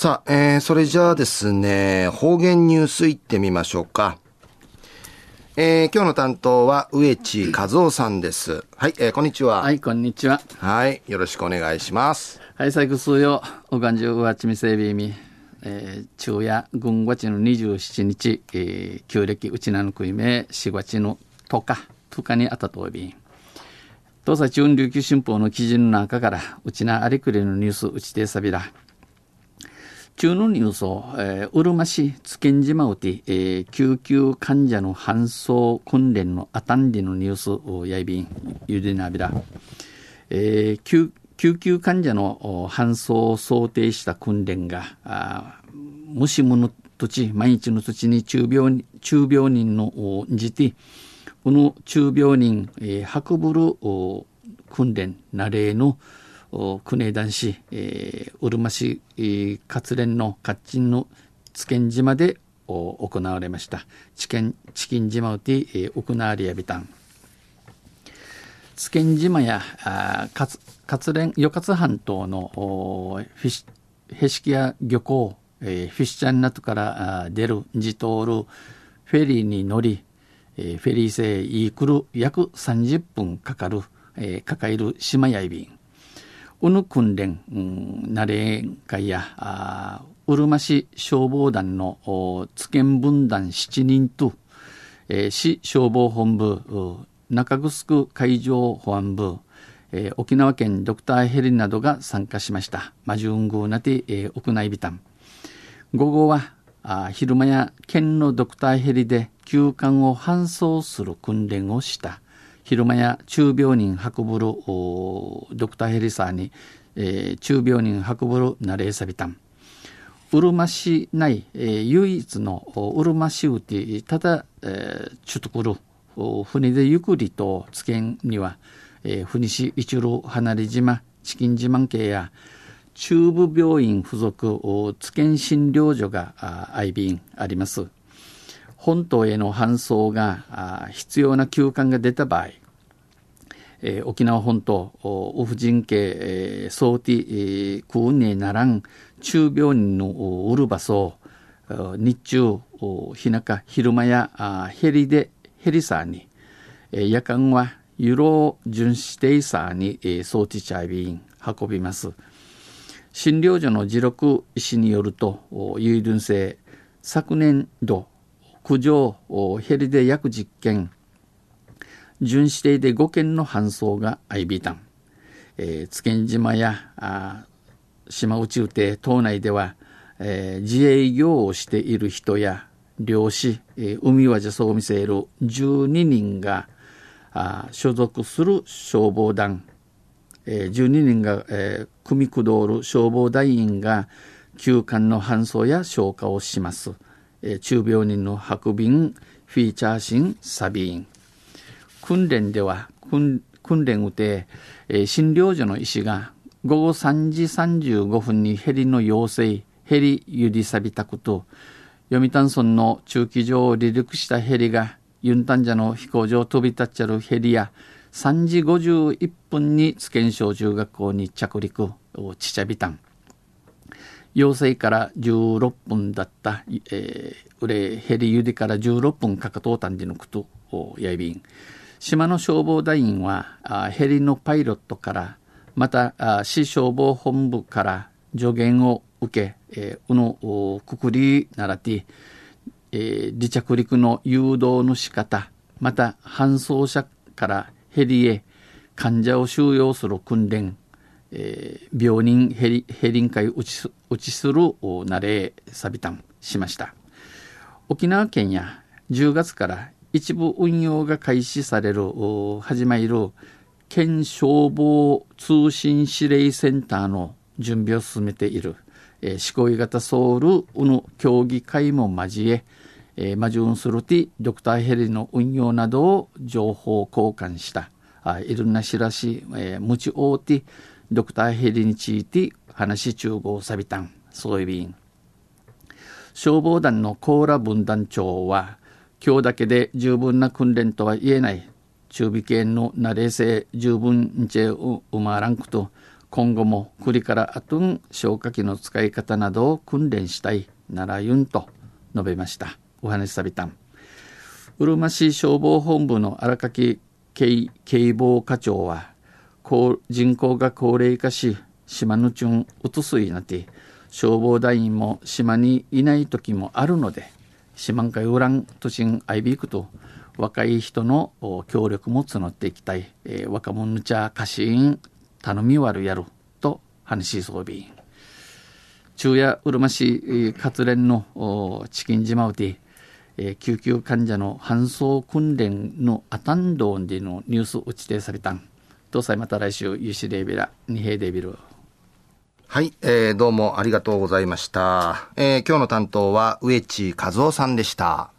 さあ、えー、それじゃあですね、方言ニュースいってみましょうか。えー、今日の担当は植地和夫さんです。はい、えー、こんにちは。はい、こんにちは。はい、よろしくお願いします。はい、最後数曜、おがんじゅうわちみせびみ。えー、昼夜軍月の27日、えー、旧暦うちなのくいめ4月の10日10日にあたとおび東西中琉球新報の記事の中からうちなありくれのニュースうちてさびら中のニュースを、え、うるま市津堅島うて、えー、救急患者の搬送訓練のあたんりのニュースをやいびんゆでなびら、えー、救救急患者の搬送を想定した訓練が、あ虫物土地、毎日の土地に中病中病人のじて、この中病人、えー、運ぶる訓練、なれの国男子、えー、うるま市、えー、活連のカッチンの津堅島で行われました。チキン、チキン島うて、えー、行われやびたん。津堅島や、あ勝勝連与勝半島のフィシヘシキア漁港、えー、フィッシャンナトから出るジトールフェリーに乗り、えー、フェリー船イークル約30分かかる、えー、抱える島やいびんうぬ訓練、うん、なれ会やあうるま市消防団の津堅分団7人と、えー、市消防本部中城海上保安部えー、沖縄県ドクターヘリなどが参加しました。マジュングーナティ、えー、屋内ビタン。午後はあ昼間や県のドクターヘリで休館を搬送する訓練をした。昼間や中病人運ぶるドクターヘリサーに、えー、中病人運ぶるナレーサビタン。うるま市内、えー、唯一のうるま市うてただ、えー、ちゅとくる船でゆっくりとつけんにはえー、国市一路離れ島チキン自慢系や中部病院附属津堅診療所が愛便あります。本島への搬送が必要な休館が出た場合、えー、沖縄本島、オフ人系、えー、ソーティ、えー、クーネならん中病人のウルバソ日中、日中、昼間やヘリで、ヘリサーに、えー、夜間はユロ巡視テイサーに、えー、装置チャイビン運びます。診療所の自録医師によると、ユイルン性、昨年度、苦情、ヘリで約10件、巡視艇で5件の搬送が相ビタン。えー、津堅島やあ島内宇邸島内では、えー、自営業をしている人や漁師、えー、海はじそう見せる12人があ所属する消防団、えー、12人が、えー、組み工る消防団員が休館の搬送や消火をします。えー、中病人の運びん、フィーチャーシン、サビン。訓練では、訓練うて、えー、診療所の医師が午後3時35分にヘリの要請、ヘリゆりさびたこと、読谷村の中期上を離陸したヘリがユンタンジャの飛行場を飛び立っちゃるヘリや3時51分に津堅小中学校に着陸ちちゃびたん要請から16分だった、えー、うれヘリゆりから16分かかとうたんじのことやいびん。島の消防団員はあヘリのパイロットからまたあ市消防本部から助言を受け、えー、うのくくりならてえー、離着陸の誘導の仕方、また搬送者からヘリへ患者を収容する訓練、えー、病人ヘリヘリン会打ち打ちする慣れサビタンしました。沖縄県や10月から一部運用が開始される始まる県消防通信指令センターの準備を進めている、えー、思考型ソウルの協議会も交ええー、マジュンスルティドクターヘリの運用などを情報交換したあいろんな知らし、えー、ムチオーティドクターヘリについて話中合サビタンそういう便消防団のコーラ分団長は今日だけで十分な訓練とは言えない。中美系の慣れ性十分にちうまらんくと。今後も栗からあとん消火器の使い方などを訓練したい。ならゆんと述べました。お話しさびたんうるま市消防本部の荒垣警防課長は人口が高齢化し島のちゅんうつすいなって消防団員も島にいない時もあるので島んかいうらん都心アイビークと若い人の協力も募っていきたい、えー、若者ちゃ貸し員頼み悪やると話しそうび。中夜うるま市活連のチキン島うて、え、救急患者の搬送訓練のアタンドンでのニュース打ち定されたん。どうさまた来週ユシデビラ二平デビルはい、えー、どうもありがとうございました。えー、今日の担当は植地和夫さんでした。